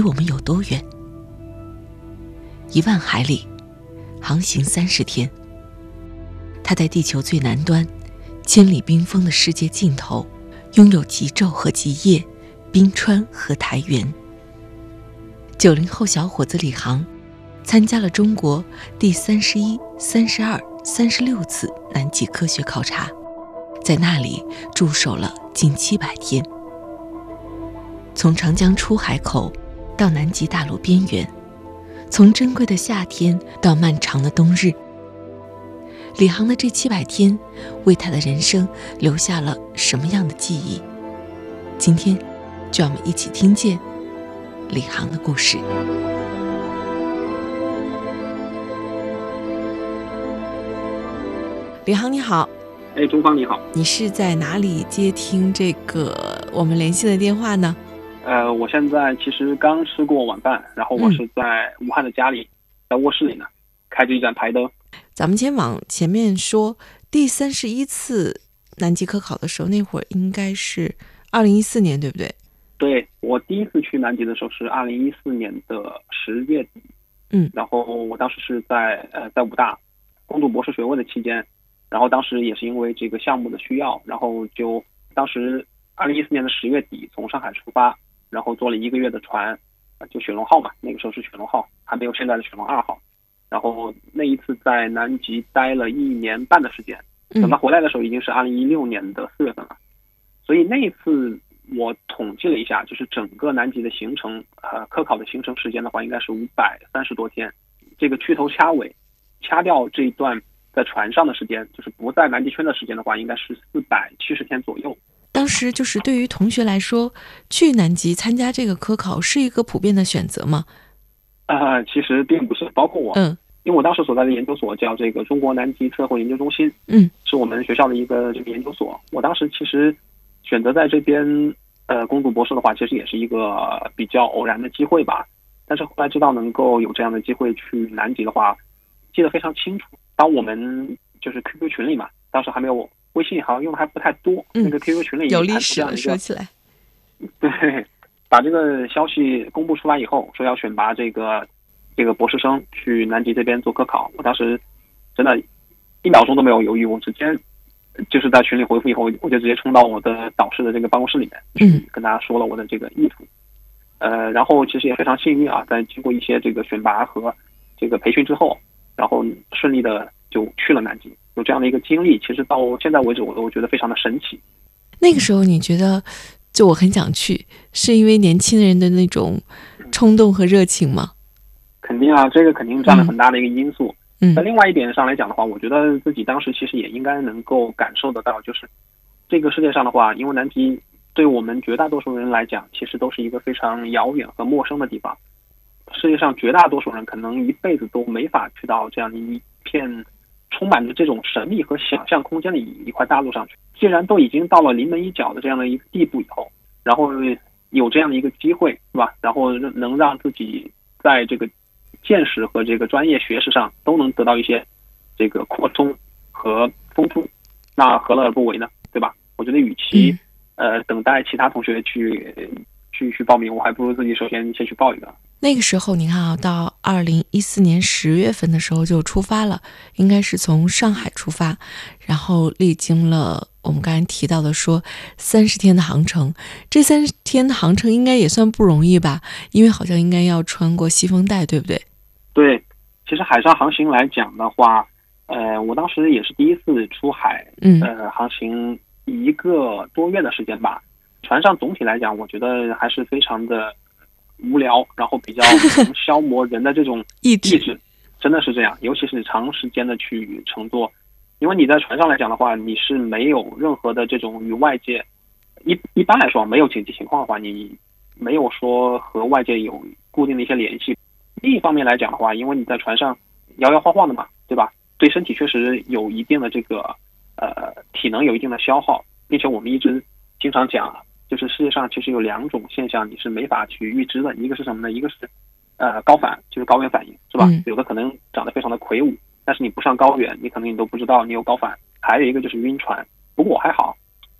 离我们有多远？一万海里，航行三十天。它在地球最南端，千里冰封的世界尽头，拥有极昼和极夜，冰川和苔原。九零后小伙子李航，参加了中国第三十一、三十二、三十六次南极科学考察，在那里驻守了近七百天。从长江出海口到南极大陆边缘，从珍贵的夏天到漫长的冬日，李航的这七百天为他的人生留下了什么样的记忆？今天，就让我们一起听见李航的故事。李航，你好。哎，中方你好。你是在哪里接听这个我们联系的电话呢？呃，我现在其实刚吃过晚饭，然后我是在武汉的家里，在卧室里呢，开着一盏台灯。咱们先往前面说，第三十一次南极科考的时候，那会儿应该是二零一四年，对不对？对，我第一次去南极的时候是二零一四年的十月底，嗯，然后我当时是在呃在武大攻读博士学位的期间，然后当时也是因为这个项目的需要，然后就当时二零一四年的十月底从上海出发。然后坐了一个月的船，就雪龙号嘛，那个时候是雪龙号，还没有现在的雪龙二号。然后那一次在南极待了一年半的时间，等他回来的时候已经是二零一六年的四月份了。所以那一次我统计了一下，就是整个南极的行程，呃，科考的行程时间的话，应该是五百三十多天。这个去头掐尾，掐掉这一段在船上的时间，就是不在南极圈的时间的话，应该是四百七十天左右。当时就是对于同学来说，去南极参加这个科考是一个普遍的选择吗？啊，其实并不是，包括我，嗯，因为我当时所在的研究所叫这个中国南极测绘研究中心，嗯，是我们学校的一个这个研究所。我当时其实选择在这边呃攻读博士的话，其实也是一个比较偶然的机会吧。但是后来知道能够有这样的机会去南极的话，记得非常清楚。当我们就是 QQ 群里嘛，当时还没有。微信好像用的还不太多，那个 QQ 群里有历史了。说起来，对，把这个消息公布出来以后，说要选拔这个这个博士生去南极这边做科考，我当时真的，一秒钟都没有犹豫，我直接就是在群里回复以后，我就直接冲到我的导师的这个办公室里面，嗯，跟大家说了我的这个意图。呃，然后其实也非常幸运啊，在经过一些这个选拔和这个培训之后，然后顺利的就去了南极。有这样的一个经历，其实到现在为止，我都觉得非常的神奇。那个时候，你觉得就我很想去，是因为年轻人的那种冲动和热情吗？肯定啊，这个肯定占了很大的一个因素。嗯，在另外一点上来讲的话，我觉得自己当时其实也应该能够感受得到，就是这个世界上的话，因为南极对我们绝大多数人来讲，其实都是一个非常遥远和陌生的地方。世界上绝大多数人可能一辈子都没法去到这样的一片。充满着这种神秘和想象空间的一一块大陆上去，既然都已经到了临门一脚的这样的一个地步以后，然后有这样的一个机会，是吧？然后能让自己在这个见识和这个专业学识上都能得到一些这个扩充和丰富，那何乐而不为呢？对吧？我觉得与其呃等待其他同学去去去报名，我还不如自己首先先去报一个。那个时候，你看啊，到二零一四年十月份的时候就出发了，应该是从上海出发，然后历经了我们刚才提到的说三十天的航程。这三十天的航程应该也算不容易吧？因为好像应该要穿过西风带，对不对？对，其实海上航行来讲的话，呃，我当时也是第一次出海，嗯，呃，航行一个多月的时间吧。船上总体来讲，我觉得还是非常的。无聊，然后比较 消磨人的这种意志，真的是这样，尤其是长时间的去乘坐，因为你在船上来讲的话，你是没有任何的这种与外界一一般来说没有紧急情况的话，你没有说和外界有固定的一些联系。另一方面来讲的话，因为你在船上摇摇晃晃的嘛，对吧？对身体确实有一定的这个呃体能有一定的消耗，并且我们一直经常讲，就是世界上其实有两种现象你是没法去预知的，一个是什么呢？一个是呃高反，就是高原反应，是吧？有的可能长得非常的魁梧，但是你不上高原，你可能你都不知道你有高反。还有一个就是晕船，不过我还好，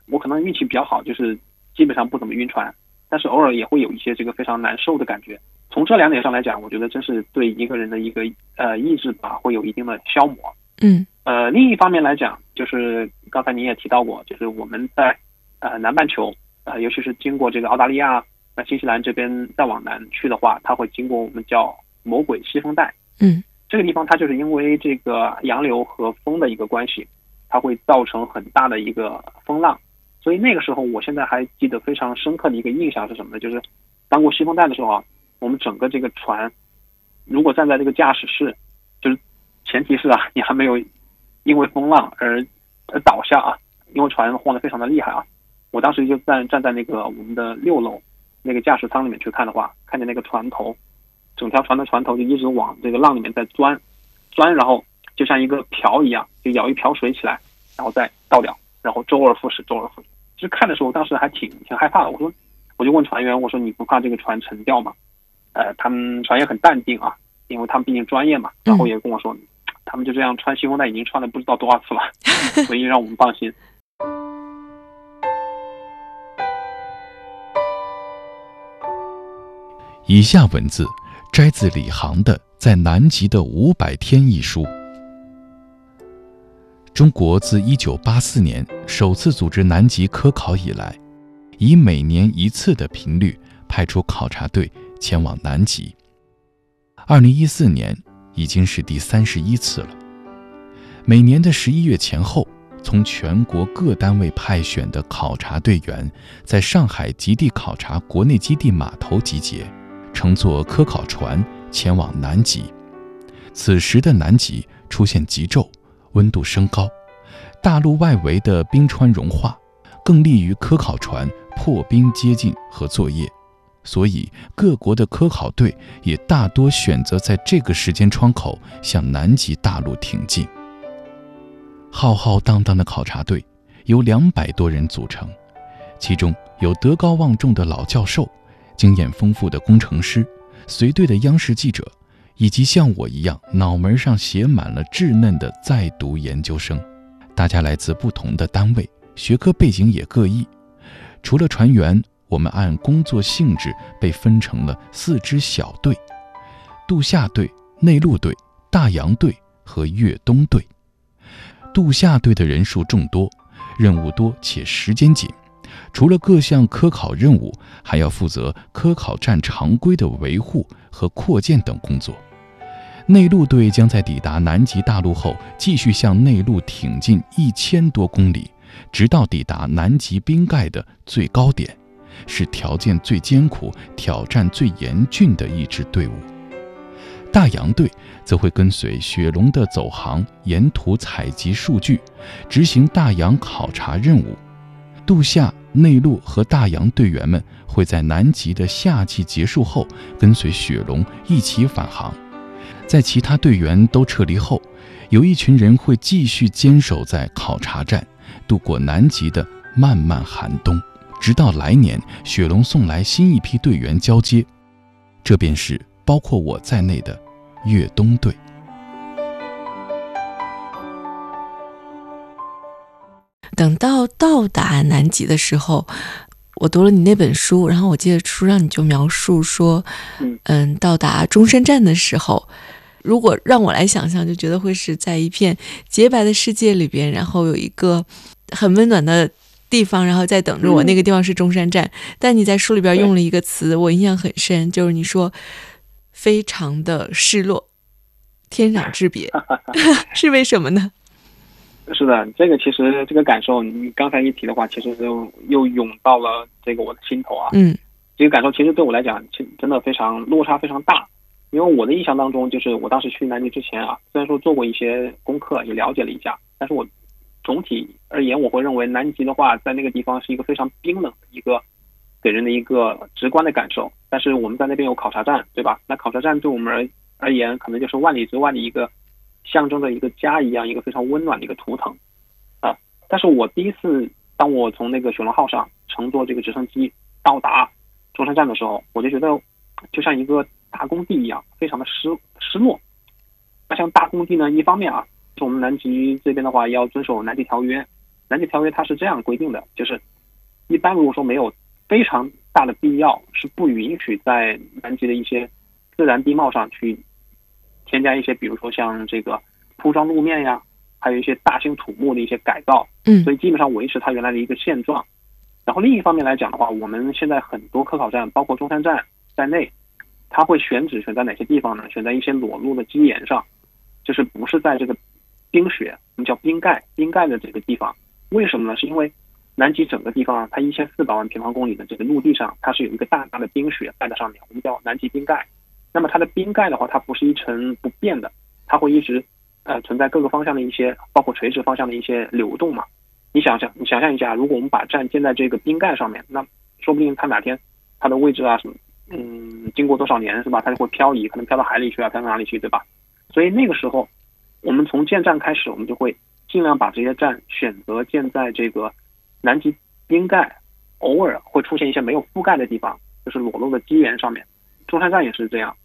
我可能运气比较好，就是基本上不怎么晕船，但是偶尔也会有一些这个非常难受的感觉。从这两点上来讲，我觉得真是对一个人的一个呃意志吧，会有一定的消磨。嗯，呃，另一方面来讲，就是刚才您也提到过，就是我们在呃南半球，呃，尤其是经过这个澳大利亚、那新西兰这边再往南去的话，它会经过我们叫魔鬼西风带。嗯，这个地方它就是因为这个洋流和风的一个关系，它会造成很大的一个风浪。所以那个时候，我现在还记得非常深刻的一个印象是什么呢？就是当过西风带的时候啊。我们整个这个船，如果站在这个驾驶室，就是前提是啊，你还没有因为风浪而而倒下啊，因为船晃得非常的厉害啊。我当时就站站在那个我们的六楼那个驾驶舱里面去看的话，看见那个船头，整条船的船头就一直往这个浪里面在钻，钻，然后就像一个瓢一样，就舀一瓢水起来，然后再倒掉，然后周而复始，周而复始。其实看的时候，当时还挺挺害怕的。我说，我就问船员，我说你不怕这个船沉掉吗？呃，他们船员很淡定啊，因为他们毕竟专业嘛。然后也跟我说，他们就这样穿新风带已经穿了不知道多少次了，所以让我们放心。以下文字摘自李航的《在南极的五百天》一书。中国自一九八四年首次组织南极科考以来，以每年一次的频率派出考察队。前往南极，二零一四年已经是第三十一次了。每年的十一月前后，从全国各单位派选的考察队员，在上海极地考察国内基地码头集结，乘坐科考船前往南极。此时的南极出现极昼，温度升高，大陆外围的冰川融化，更利于科考船破冰接近和作业。所以，各国的科考队也大多选择在这个时间窗口向南极大陆挺进。浩浩荡荡的考察队由两百多人组成，其中有德高望重的老教授、经验丰富的工程师、随队的央视记者，以及像我一样脑门上写满了稚嫩的在读研究生。大家来自不同的单位，学科背景也各异。除了船员。我们按工作性质被分成了四支小队：渡夏队、内陆队、大洋队和越冬队。渡夏队的人数众多，任务多且时间紧，除了各项科考任务，还要负责科考站常规的维护和扩建等工作。内陆队将在抵达南极大陆后，继续向内陆挺进一千多公里，直到抵达南极冰盖的最高点。是条件最艰苦、挑战最严峻的一支队伍。大洋队则会跟随雪龙的走航，沿途采集数据，执行大洋考察任务。度夏、内陆和大洋队员们会在南极的夏季结束后，跟随雪龙一起返航。在其他队员都撤离后，有一群人会继续坚守在考察站，度过南极的漫漫寒冬。直到来年，雪龙送来新一批队员交接，这便是包括我在内的越冬队。等到到达南极的时候，我读了你那本书，然后我记得书上你就描述说，嗯，到达中山站的时候，如果让我来想象，就觉得会是在一片洁白的世界里边，然后有一个很温暖的。地方，然后在等着我。那个地方是中山站，但你在书里边用了一个词，我印象很深，就是你说非常的失落，天壤之别，是为什么呢？是的，这个其实这个感受，你刚才一提的话，其实就又涌到了这个我的心头啊。嗯，这个感受其实对我来讲，其实真的非常落差非常大。因为我的印象当中，就是我当时去南极之前啊，虽然说做过一些功课，也了解了一下，但是我总体而言，我会认为南极的话，在那个地方是一个非常冰冷的一个给人的一个直观的感受。但是我们在那边有考察站，对吧？那考察站对我们而而言，可能就是万里之外的一个象征着一个家一样，一个非常温暖的一个图腾啊。但是我第一次当我从那个雪龙号上乘坐这个直升机到达中山站的时候，我就觉得就像一个。大工地一样，非常的失失落。那像大工地呢，一方面啊，是我们南极这边的话要遵守南极条约。南极条约它是这样规定的，就是一般如果说没有非常大的必要，是不允许在南极的一些自然地貌上去添加一些，比如说像这个铺装路面呀，还有一些大型土木的一些改造。嗯，所以基本上维持它原来的一个现状。然后另一方面来讲的话，我们现在很多科考站，包括中山站在内。它会选址选在哪些地方呢？选在一些裸露的基岩上，就是不是在这个冰雪，我们叫冰盖，冰盖的这个地方。为什么呢？是因为南极整个地方啊，它一千四百万平方公里的这个陆地上，它是有一个大大的冰雪盖在上面，我们叫南极冰盖。那么它的冰盖的话，它不是一成不变的，它会一直呃存在各个方向的一些，包括垂直方向的一些流动嘛。你想想，你想象一下，如果我们把站建在这个冰盖上面，那说不定它哪天它的位置啊什么。嗯，经过多少年是吧？它就会漂移，可能漂到海里去啊，漂到哪里去，对吧？所以那个时候，我们从建站开始，我们就会尽量把这些站选择建在这个南极冰盖偶尔会出现一些没有覆盖的地方，就是裸露的基岩上面。中山站也是这样，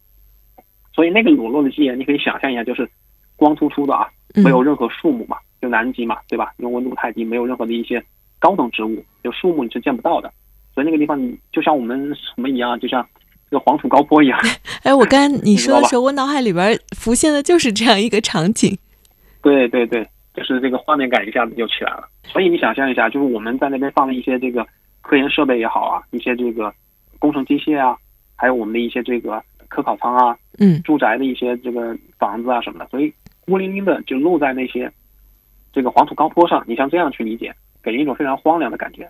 所以那个裸露的基岩，你可以想象一下，就是光秃秃的啊，没有任何树木嘛，就南极嘛，对吧？因为温度太低，没有任何的一些高等植物，就树木你是见不到的。所以那个地方，你就像我们什么一样，就像这个黄土高坡一样。哎，我刚你说的时候，我脑海里边浮现的就是这样一个场景。对对对，就是这个画面感一下子就起来了。所以你想象一下，就是我们在那边放了一些这个科研设备也好啊，一些这个工程机械啊，还有我们的一些这个科考舱啊，嗯，住宅的一些这个房子啊什么的，所以孤零零的就露在那些这个黄土高坡上。你像这样去理解，给人一种非常荒凉的感觉。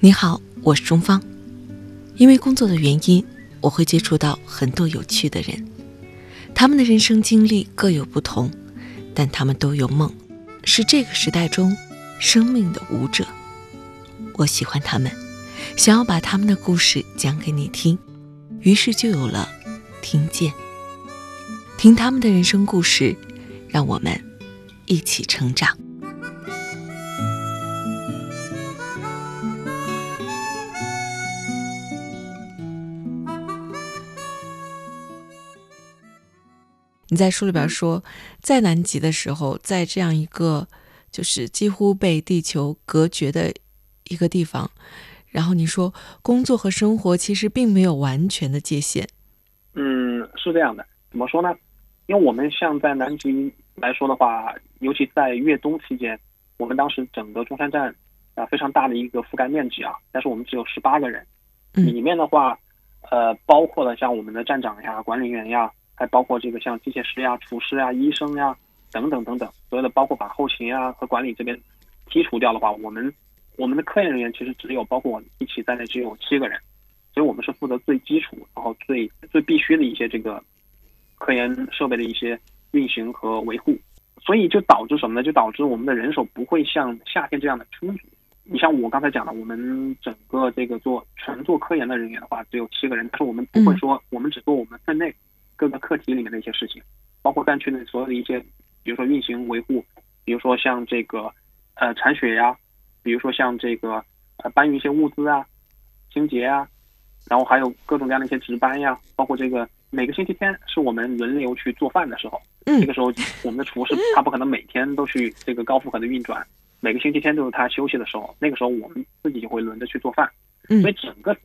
你好，我是钟芳。因为工作的原因，我会接触到很多有趣的人，他们的人生经历各有不同，但他们都有梦，是这个时代中生命的舞者。我喜欢他们，想要把他们的故事讲给你听，于是就有了听见。听他们的人生故事，让我们一起成长。你在书里边说，在南极的时候，在这样一个就是几乎被地球隔绝的一个地方，然后你说工作和生活其实并没有完全的界限。嗯，是这样的。怎么说呢？因为我们像在南极来说的话，尤其在越冬期间，我们当时整个中山站啊非常大的一个覆盖面积啊，但是我们只有十八个人，里面的话，呃，包括了像我们的站长呀、管理员呀。还包括这个像机械师呀、厨师呀、医生呀等等等等，所有的包括把后勤啊和管理这边剔除掉的话，我们我们的科研人员其实只有包括我一起在内只有七个人，所以我们是负责最基础然后最最必须的一些这个科研设备的一些运行和维护，所以就导致什么呢？就导致我们的人手不会像夏天这样的充足。你像我刚才讲的，我们整个这个做纯做科研的人员的话只有七个人，但是我们不会说我们只做我们分内。各个课题里面的一些事情，包括战区的所有的一些，比如说运行维护，比如说像这个呃铲雪呀，比如说像这个呃搬运一些物资啊，清洁啊，然后还有各种各样的一些值班呀，包括这个每个星期天是我们轮流去做饭的时候，这个时候我们的厨师他不可能每天都去这个高负荷的运转，每个星期天都是他休息的时候，那个时候我们自己就会轮着去做饭，所以整个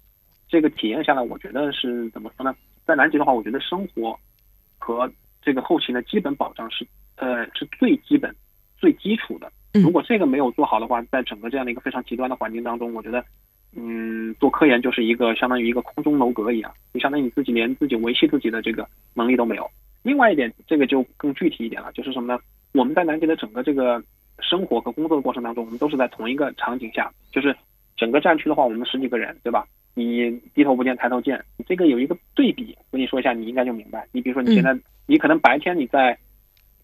这个体验下来，我觉得是怎么说呢？在南极的话，我觉得生活和这个后勤的基本保障是呃是最基本、最基础的。如果这个没有做好的话，在整个这样的一个非常极端的环境当中，我觉得，嗯，做科研就是一个相当于一个空中楼阁一样，你相当于你自己连自己维系自己的这个能力都没有。另外一点，这个就更具体一点了，就是什么呢？我们在南极的整个这个生活和工作的过程当中，我们都是在同一个场景下，就是整个战区的话，我们十几个人，对吧？你低头不见抬头见，这个有一个对比，我跟你说一下，你应该就明白。你比如说你现在，你可能白天你在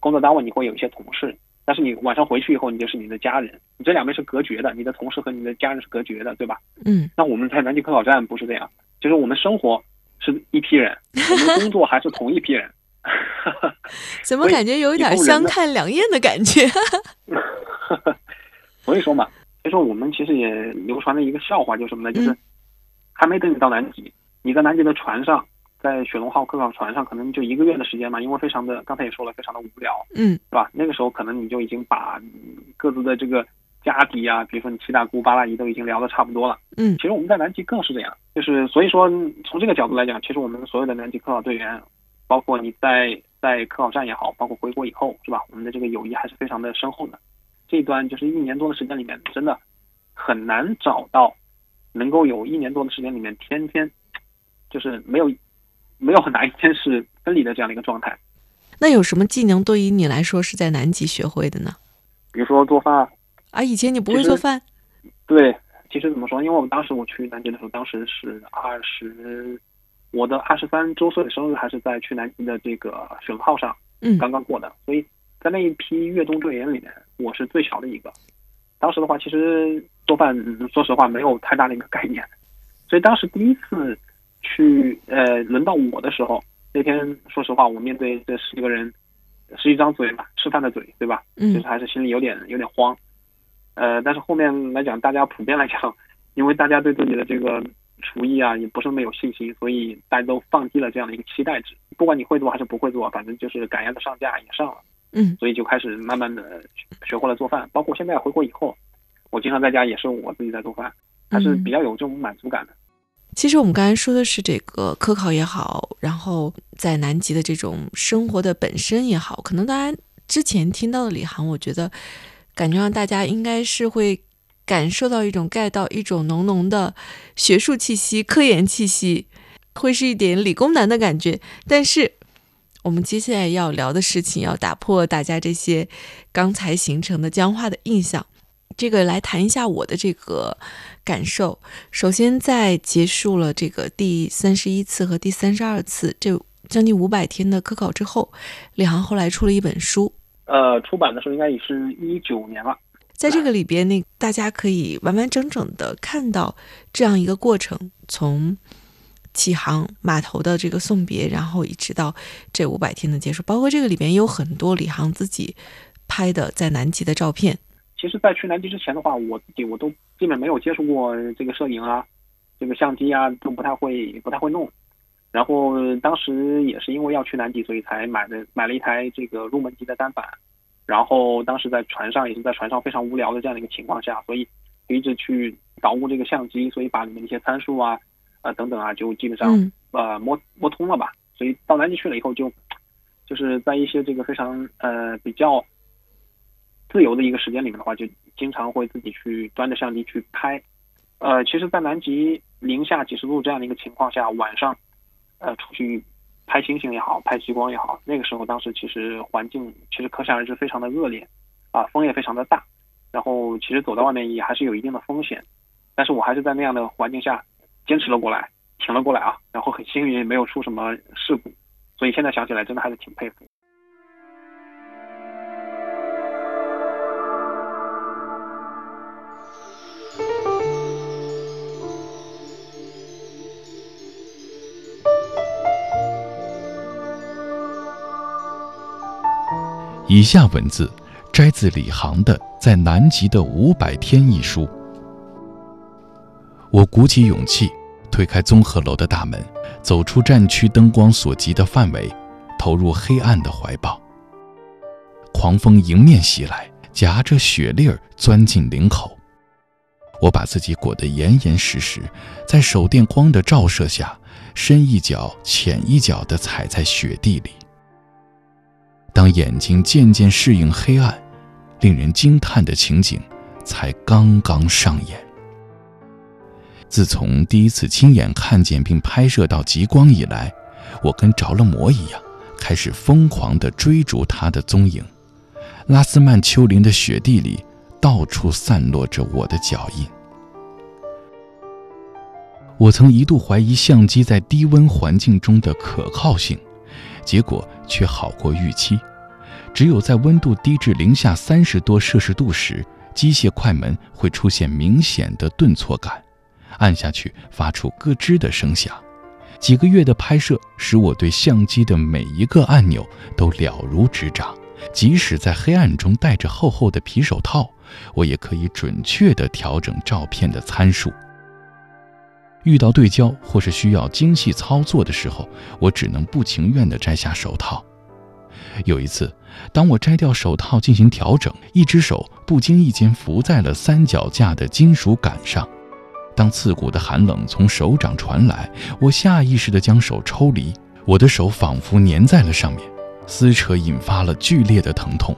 工作单位你会有一些同事，但是你晚上回去以后，你就是你的家人，你这两边是隔绝的，你的同事和你的家人是隔绝的，对吧？嗯。那我们在南极科考站不是这样，就是我们生活是一批人，我们工作还是同一批人。怎么感觉有一点相看两厌的感觉？所以说嘛，所以说我们其实也流传了一个笑话，就是什么呢？就是还没等你到南极，你在南极的船上，在雪龙号科考船上，可能就一个月的时间嘛，因为非常的，刚才也说了，非常的无聊，嗯，是吧？那个时候可能你就已经把各自的这个家底啊，比如说你七大姑八大姨都已经聊得差不多了，嗯。其实我们在南极更是这样，就是所以说从这个角度来讲，其实我们所有的南极科考队员，包括你在在科考站也好，包括回国以后，是吧？我们的这个友谊还是非常的深厚的。这一段就是一年多的时间里面，真的很难找到能够有一年多的时间里面天天就是没有没有哪一天是分离的这样的一个状态。那有什么技能对于你来说是在南极学会的呢？比如说做饭啊，以前你不会做饭？对，其实怎么说？因为我们当时我去南极的时候，当时是二十，我的二十三周岁的生日还是在去南极的这个雪龙号上，嗯，刚刚过的，所以在那一批越冬队员里面。我是最小的一个，当时的话，其实做饭，说实话没有太大的一个概念，所以当时第一次去，呃，轮到我的时候，那天说实话，我面对这十几个人，是一张嘴嘛，吃饭的嘴，对吧？嗯，就是还是心里有点有点慌，呃，但是后面来讲，大家普遍来讲，因为大家对自己的这个厨艺啊，也不是那么有信心，所以大家都放低了这样的一个期待值，不管你会做还是不会做，反正就是赶鸭子上架也上了。嗯，所以就开始慢慢的学会了做饭，包括现在回国以后，我经常在家也是我自己在做饭，还是比较有这种满足感的。其实我们刚才说的是这个科考也好，然后在南极的这种生活的本身也好，可能大家之前听到的李航，我觉得感觉让大家应该是会感受到一种盖到一种浓浓的学术气息、科研气息，会是一点理工男的感觉，但是。我们接下来要聊的事情，要打破大家这些刚才形成的僵化的印象。这个来谈一下我的这个感受。首先，在结束了这个第三十一次和第三十二次这将近五百天的科考之后，李航后来出了一本书。呃，出版的时候应该也是一九年了。在这个里边，那大家可以完完整整的看到这样一个过程，从。启航码头的这个送别，然后一直到这五百天的结束，包括这个里边有很多李航自己拍的在南极的照片。其实，在去南极之前的话，我自己我都基本没有接触过这个摄影啊，这个相机啊都不太会，不太会弄。然后当时也是因为要去南极，所以才买的买了一台这个入门级的单反。然后当时在船上也是在船上非常无聊的这样的一个情况下，所以一直去捣鼓这个相机，所以把里面的一些参数啊。啊，等等啊，就基本上呃摸摸通了吧。所以到南极去了以后，就就是在一些这个非常呃比较自由的一个时间里面的话，就经常会自己去端着相机去拍。呃，其实，在南极零下几十度这样的一个情况下，晚上呃出去拍星星也好，拍极光也好，那个时候当时其实环境其实可想而知非常的恶劣啊，风也非常的大，然后其实走到外面也还是有一定的风险。但是我还是在那样的环境下。坚持了过来，挺了过来啊，然后很幸运没有出什么事故，所以现在想起来真的还是挺佩服。以下文字摘自李航的《在南极的五百天》一书。我鼓起勇气，推开综合楼的大门，走出战区灯光所及的范围，投入黑暗的怀抱。狂风迎面袭来，夹着雪粒儿钻进领口。我把自己裹得严严实实，在手电光的照射下，深一脚浅一脚地踩在雪地里。当眼睛渐渐适应黑暗，令人惊叹的情景才刚刚上演。自从第一次亲眼看见并拍摄到极光以来，我跟着了魔一样，开始疯狂地追逐它的踪影。拉斯曼丘陵的雪地里，到处散落着我的脚印。我曾一度怀疑相机在低温环境中的可靠性，结果却好过预期。只有在温度低至零下三十多摄氏度时，机械快门会出现明显的顿挫感，按下去发出咯吱的声响。几个月的拍摄使我对相机的每一个按钮都了如指掌，即使在黑暗中戴着厚厚的皮手套，我也可以准确地调整照片的参数。遇到对焦或是需要精细操作的时候，我只能不情愿地摘下手套。有一次，当我摘掉手套进行调整，一只手不经意间扶在了三脚架的金属杆上。当刺骨的寒冷从手掌传来，我下意识地将手抽离，我的手仿佛粘在了上面，撕扯引发了剧烈的疼痛。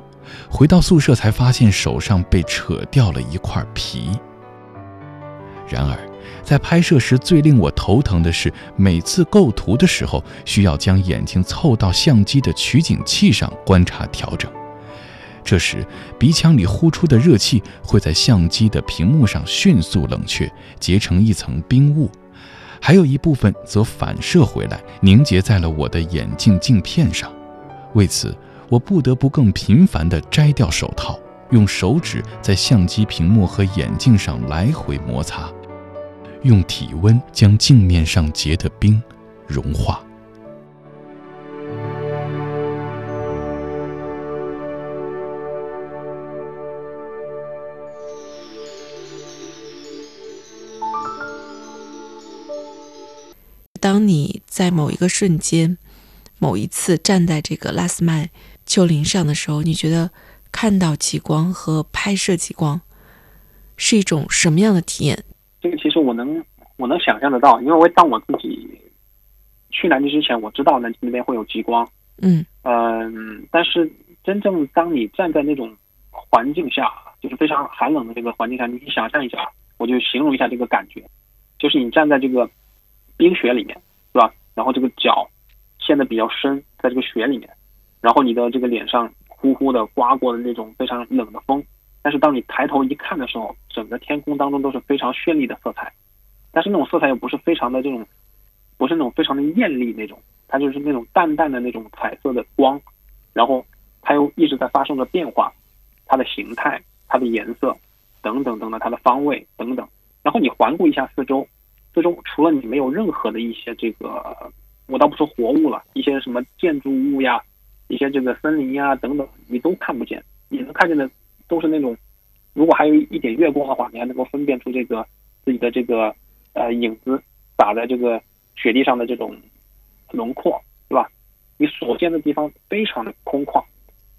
回到宿舍才发现手上被扯掉了一块皮。然而。在拍摄时，最令我头疼的是，每次构图的时候，需要将眼睛凑到相机的取景器上观察调整。这时，鼻腔里呼出的热气会在相机的屏幕上迅速冷却，结成一层冰雾，还有一部分则反射回来，凝结在了我的眼镜镜片上。为此，我不得不更频繁地摘掉手套，用手指在相机屏幕和眼镜上来回摩擦。用体温将镜面上结的冰融化。当你在某一个瞬间、某一次站在这个拉斯曼丘陵上的时候，你觉得看到极光和拍摄极光是一种什么样的体验？这个其实我能我能想象得到，因为我当我自己去南极之前，我知道南极那边会有极光，嗯嗯，但是真正当你站在那种环境下，就是非常寒冷的这个环境下，你想象一下，我就形容一下这个感觉，就是你站在这个冰雪里面，是吧？然后这个脚陷得比较深，在这个雪里面，然后你的这个脸上呼呼的刮过的那种非常冷的风。但是当你抬头一看的时候，整个天空当中都是非常绚丽的色彩，但是那种色彩又不是非常的这种，不是那种非常的艳丽那种，它就是那种淡淡的那种彩色的光，然后它又一直在发生着变化，它的形态、它的颜色等等等等，它的方位等等。然后你环顾一下四周，四周除了你没有任何的一些这个，我倒不说活物了，一些什么建筑物呀，一些这个森林呀等等，你都看不见，你能看见的。都是那种，如果还有一点月光的话，你还能够分辨出这个自己的这个呃影子打在这个雪地上的这种轮廓，对吧？你所见的地方非常的空旷，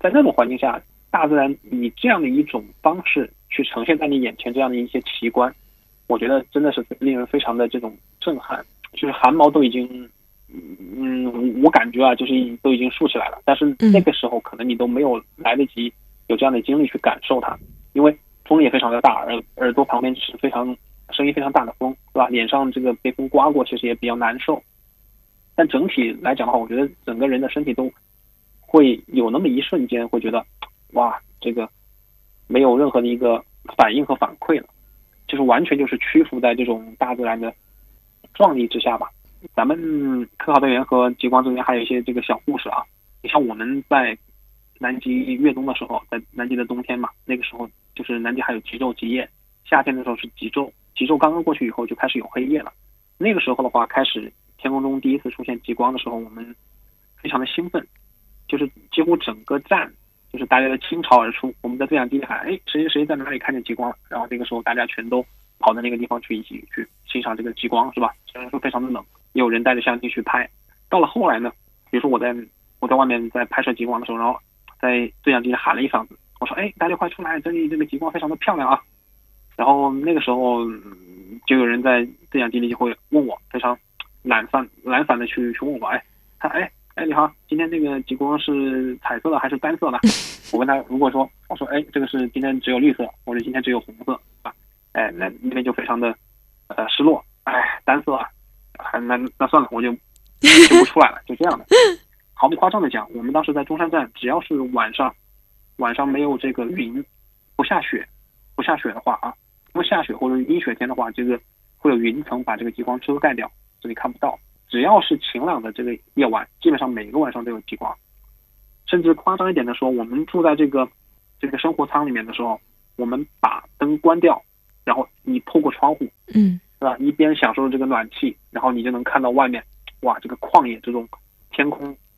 在那种环境下，大自然以这样的一种方式去呈现在你眼前这样的一些奇观，我觉得真的是令人非常的这种震撼，就是汗毛都已经，嗯，我感觉啊，就是都已经竖起来了。但是那个时候可能你都没有来得及。有这样的经历去感受它，因为风也非常的大，耳耳朵旁边是非常声音非常大的风，对吧？脸上这个被风刮过，其实也比较难受。但整体来讲的话，我觉得整个人的身体都会有那么一瞬间会觉得，哇，这个没有任何的一个反应和反馈了，就是完全就是屈服在这种大自然的壮丽之下吧。咱们科考队员和极光中间还有一些这个小故事啊，你像我们在。南极越冬的时候，在南极的冬天嘛，那个时候就是南极还有极昼极夜。夏天的时候是极昼，极昼刚刚过去以后就开始有黑夜了。那个时候的话，开始天空中第一次出现极光的时候，我们非常的兴奋，就是几乎整个站就是大家的倾巢而出。我们在对讲机里喊：“哎，谁谁谁在哪里看见极光了？”然后那个时候大家全都跑到那个地方去一起去欣赏这个极光，是吧？虽然说非常的冷，也有人带着相机去拍。到了后来呢，比如说我在我在外面在拍摄极光的时候，然后。在对讲机里喊了一嗓子，我说：“哎，大家快出来，这里这个极光非常的漂亮啊！”然后那个时候就有人在对讲机里就会问我，非常懒散懒散的去去问我：“哎，他哎哎你好，今天这个极光是彩色的还是单色的？”我问他，如果说我说：“哎，这个是今天只有绿色，或者今天只有红色啊？”哎，那那边就非常的呃失落，哎，单色啊，那那算了，我就就不出来了，就这样的。毫不夸张的讲，我们当时在中山站，只要是晚上，晚上没有这个云，不下雪，不下雪的话啊，不下雪或者阴雪天的话，这个会有云层把这个极光遮盖掉，这里看不到。只要是晴朗的这个夜晚，基本上每个晚上都有极光。甚至夸张一点的说，我们住在这个这个生活舱里面的时候，我们把灯关掉，然后你透过窗户，嗯，是吧？一边享受这个暖气，然后你就能看到外面，哇，这个旷野之中，天空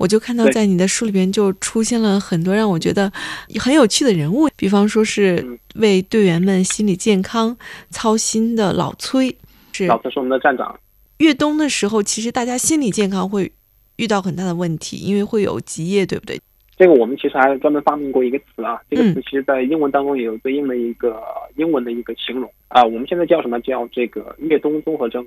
我就看到在你的书里边就出现了很多让我觉得很有趣的人物，比方说是嗯为队员们心理健康操心的老崔，是老崔是我们的站长，越冬的时候，其实大家心理健康会遇到很大的问题，因为会有极夜，对不对？这个我们其实还专门发明过一个词啊，这个嗯词其实在英文当中也有对应的一个英文的一个形容啊。我们现在叫什么？叫这个越冬综合征。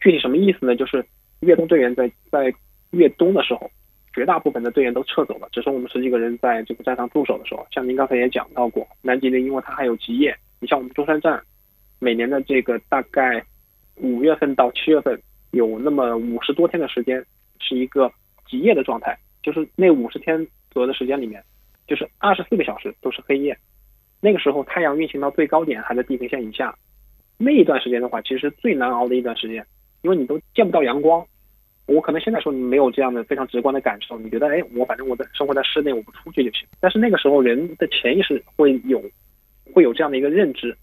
具体什么意思呢？就是越冬队员在在越冬的时候，绝大部分的队员都撤走了，只剩我们十几个人在这个站上驻守的时候。像您刚才也讲到过，南极的因为它还有极夜，你像我们中山站，每年的这个大概五月份到七月份有那么五十多天的时间是一个极夜的状态，就是那五十天左右的时间里面，就是二十四个小时都是黑夜。那个时候太阳运行到最高点还在地平线以下，那一段时间的话，其实最难熬的一段时间，因为你都见不到阳光。我可能现在说你没有这样的非常直观的感受，你觉得哎，我反正我在生活在室内，我不出去就行。但是那个时候人的潜意识会有会有这样的一个认知，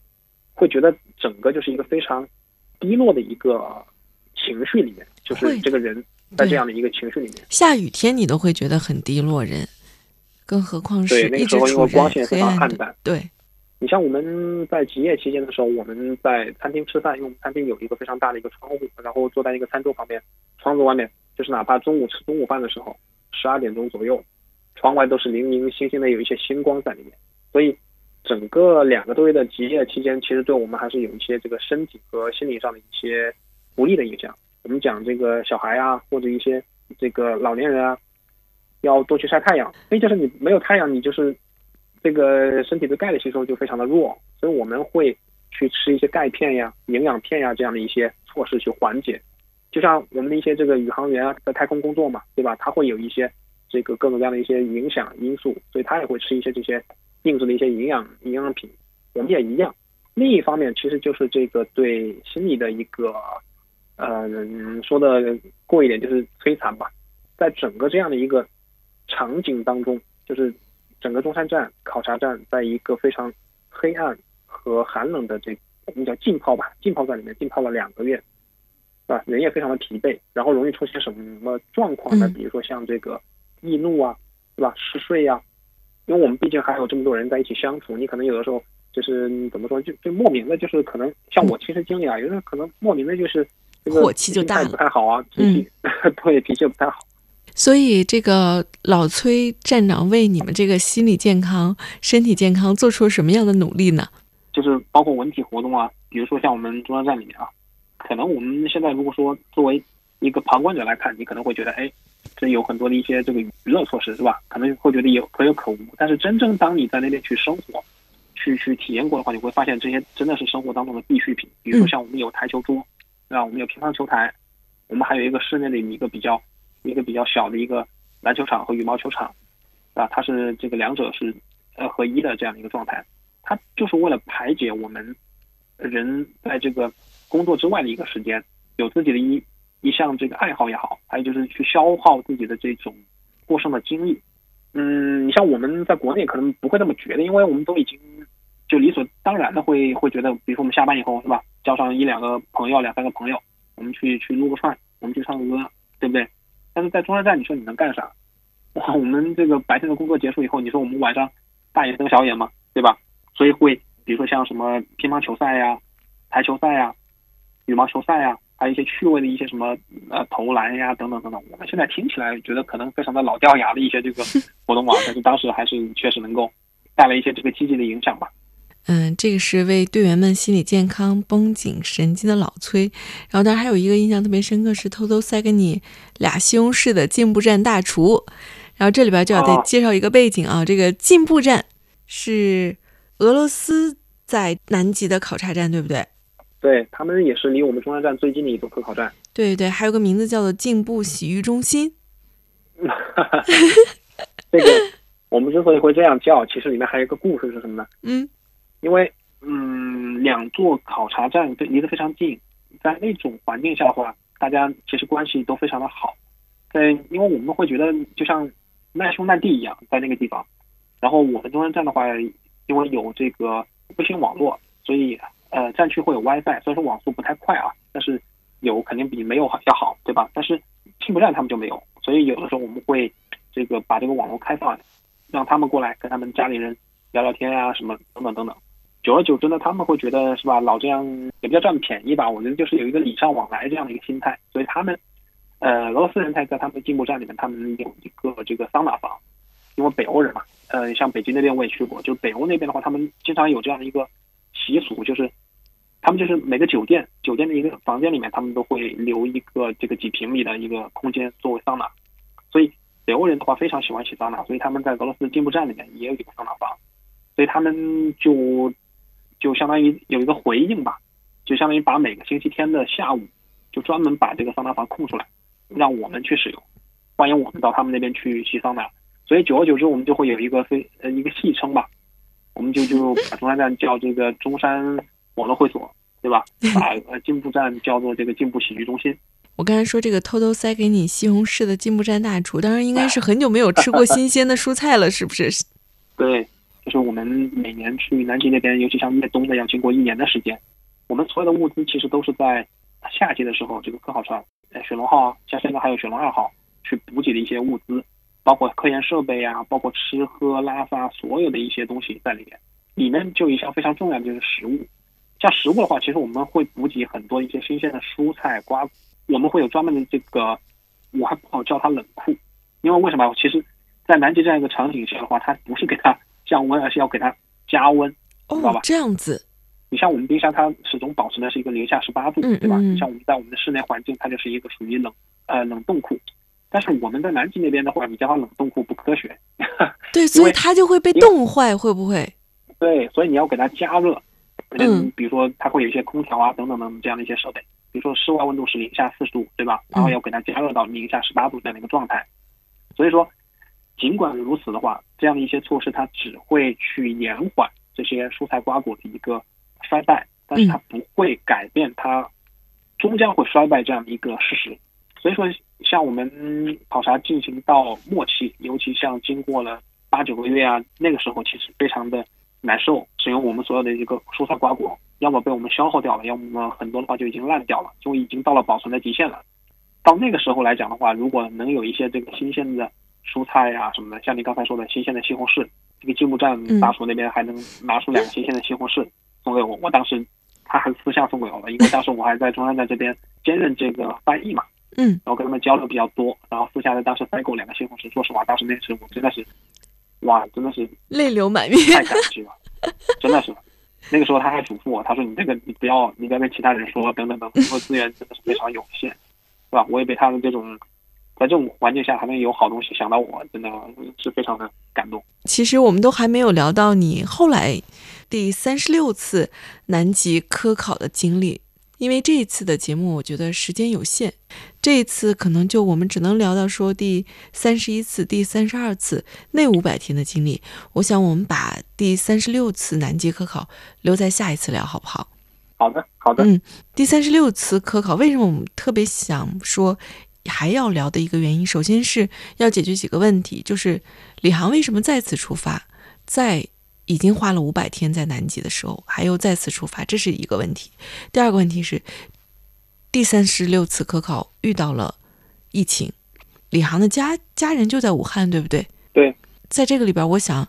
会觉得整个就是一个非常低落的一个情绪里面，就是这个人在这样的一个情绪里面。下雨天你都会觉得很低落人，更何况是对那个时候因为光线非常暗淡。对，你像我们在极夜期间的时候，我们在餐厅吃饭，因为我们餐厅有一个非常大的一个窗户，然后坐在一个餐桌旁边，窗子外面就是哪怕中午吃中午饭的时候，十二点钟左右，窗外都是零零星星的有一些星光在里面，所以整个两个多月的极夜期间，其实对我们还是有一些这个身体和心理上的一些不利的影响。我们讲这个小孩啊，或者一些这个老年人啊，要多去晒太阳，因为就是你没有太阳，你就是这个身体对钙的吸收就非常的弱，所以我们会去吃一些钙片呀、营养片呀这样的一些措施去缓解。就像我们的一些这个宇航员啊，在太空工作嘛，对吧？他会有一些这个各种各样的一些影响因素，所以他也会吃一些这些定制的一些营养营养品。我们也一样。另一方面，其实就是这个对心理的一个，呃，说的过一点就是摧残吧。在整个这样的一个场景当中，就是整个中山站考察站在一个非常黑暗和寒冷的这我们叫浸泡吧，浸泡在里面浸泡了两个月，啊，人也非常的疲惫，然后容易出现什么状况呢？嗯比如说像这个易怒啊，对吧？嗜睡呀、因为我们毕竟还有这么多人在一起相处，你可能有的时候就是嗯怎么说，就就莫名的，就是可能像我亲身经历啊，有的时候可能莫名的就是这个火气就大不太好啊，脾气、对脾气不太好。所以这个老崔站长为你们这个心理健康、身体健康做出了什么样的努力呢？就是包括文体活动啊，比如说像我们中央站里面啊，可能我们现在如果说作为一个旁观者来看，你可能会觉得，哎，这有很多的一些这个娱乐措施是吧？可能会觉得有可有可无。但是真正当你在那边去生活，去去体验过的话，你会发现这些真的是生活当中的必需品。比如说像我们有台球桌，对吧？我们有乒乓球台，我们还有一个室内的一个比较一个比较小的一个篮球场和羽毛球场，啊，它是这个两者是呃合一的这样的一个状态。它就是为了排解我们人在这个工作之外的一个时间，有自己的一一项这个爱好也好，还有就是去消耗自己的这种过剩的精力。嗯，你像我们在国内可能不会那么觉得，因为我们都已经就理所当然的会会觉得，比如说我们下班以后是吧，叫上一两个朋友、两三个朋友，我们去去撸个串，我们去唱个歌，对不对？但是在中山站，你说你能干啥？哇，我们这个白天的工作结束以后，你说我们晚上大眼瞪小眼嘛，对吧？所以会比如说像什么乒乓球赛呀、台球赛呀、羽毛球赛呀，还有一些趣味的一些什么呃投篮呀等等等等。我们现在听起来觉得可能非常的老掉牙的一些这个 活动啊，但是当时还是确实能够带来一些这个积极的影响吧。嗯，这个是为队员们心理健康绷紧神经的老崔。然后当然还有一个印象特别深刻是偷偷塞给你俩西红柿的进步站大厨。然后这里边就要再介绍一个背景啊，这个进步站是俄罗斯在南极的考察站，对不对？对他们也是离我们中山站最近的一个科考站。对对，还有个名字叫做进步洗浴中心。这个我们之所以会这样叫，其实里面还有一个故事是什么呢？嗯。因为，嗯，两座考察站离得非常近，在那种环境下的话，大家其实关系都非常的好。在，因为我们会觉得就像难兄难弟一样，在那个地方。然后我们中山站的话，因为有这个卫星网络，所以呃，战区会有 WiFi，虽然说网速不太快啊，但是有肯定比没有好要好，对吧？但是进步站他们就没有，所以有的时候我们会这个把这个网络开放，让他们过来跟他们家里人聊聊天啊，什么等等等等。久而久之呢，他们会觉得是吧，老这样也不叫占便宜吧，我觉得就是有一个礼尚往来这样的一个心态，所以他们，呃，俄罗斯人才在他们的进步站里面，他们有一个这个桑拿房，因为北欧人嘛，呃，像北京那边我也去过，就北欧那边的话，他们经常有这样的一个习俗，就是他们就是每个酒店酒店的一个房间里面，他们都会留一个这个几平米的一个空间作为桑拿，所以北欧人的话非常喜欢洗桑拿，所以他们在俄罗斯进步站里面也有一个桑拿房，所以他们就。就相当于有一个回应吧，就相当于把每个星期天的下午，就专门把这个桑拿房空出来，让我们去使用，欢迎我们到他们那边去洗桑拿。所以久而久之，我们就会有一个非呃一个戏称吧，我们就就把中山站叫这个中山网络会所，对吧？把呃进步站叫做这个进步洗浴中心。我刚才说这个偷偷塞给你西红柿的进步站大厨，当然应该是很久没有吃过新鲜的蔬菜了，是不是？对。就是我们每年去南极那边，尤其像越冬的，要经过一年的时间。我们所有的物资其实都是在夏季的时候，这个科考船，呃，雪龙号，像现在还有雪龙二号去补给的一些物资，包括科研设备啊，包括吃喝拉撒所有的一些东西在里面。里面就一项非常重要的就是食物。像食物的话，其实我们会补给很多一些新鲜的蔬菜瓜，我们会有专门的这个，我还不好叫它冷库，因为为什么？其实，在南极这样一个场景下的话，它不是给它。降温，而是要给它加温，知道吧？这样子。你像我们冰箱，它始终保持的是一个零下十八度，对吧？你像我们在我们的室内环境，它就是一个属于冷呃冷冻库。但是我们在南极那边的话，你叫它冷冻库不科学。对，所以它就会被冻坏，会不会？对，所以你要给它加热。嗯。比如说，它会有一些空调啊等等等这样的一些设备。比如说，室外温度是零下四十度，对吧？然后要给它加热到零下十八度这样的一个状态。所以说。尽管如此的话，这样的一些措施它只会去延缓这些蔬菜瓜果的一个衰败，但是它不会改变它终将会衰败这样的一个事实。所以说，像我们考察进行到末期，尤其像经过了八九个月啊，那个时候其实非常的难受，是因为我们所有的一个蔬菜瓜果，要么被我们消耗掉了，要么很多的话就已经烂掉了，就已经到了保存的极限了。到那个时候来讲的话，如果能有一些这个新鲜的。蔬菜呀什么的，像你刚才说的新鲜的西红柿，这个积木站大叔那边还能拿出两个新鲜的西红柿送给我。我当时他还私下送给我了，因为当时我还在中山站这边兼任这个翻译嘛，嗯，然后跟他们交流比较多，然后私下在当时塞给我两个西红柿。说实话，当时那时我真的是，哇，真的是泪流满面，太感激了，真的是。那个时候他还嘱咐我，他说你这个你不要，你不要跟其他人说，等等等，因为资源真的是非常有限，是吧？我也被他的这种。在这种环境下还能有好东西想到我，真的是非常的感动。其实我们都还没有聊到你后来第三十六次南极科考的经历，因为这一次的节目我觉得时间有限，这一次可能就我们只能聊到说第三十一次、第三十二次那五百天的经历。我想我们把第三十六次南极科考留在下一次聊，好不好？好的，好的。嗯，第三十六次科考为什么我们特别想说？还要聊的一个原因，首先是要解决几个问题，就是李航为什么再次出发，在已经花了五百天在南极的时候，还又再次出发，这是一个问题。第二个问题是，第三十六次科考遇到了疫情李航的家家人就在武汉对不对？对。在这个里边我想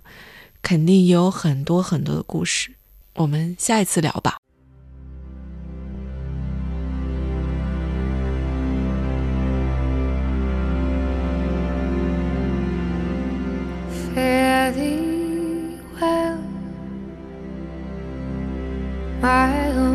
肯定也有很多很多的故事我们下一次聊吧。Farewell my own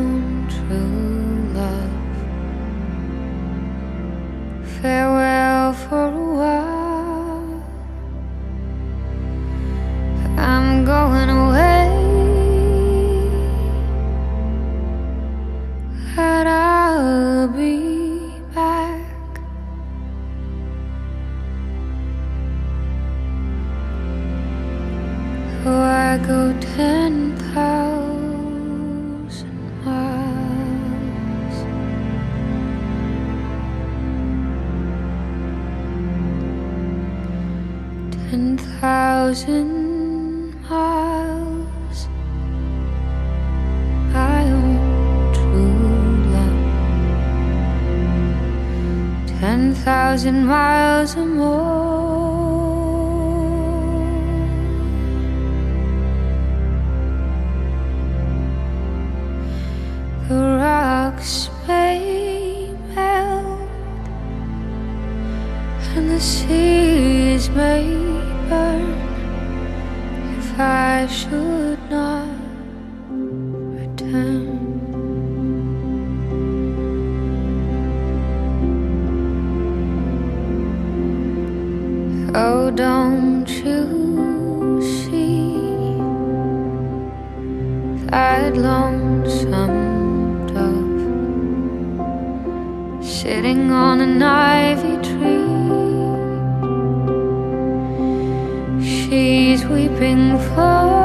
thousand miles or more. The rocks may melt, and the seas may burn if I should not. don't you see that lonesome dove sitting on an ivy tree? She's weeping for.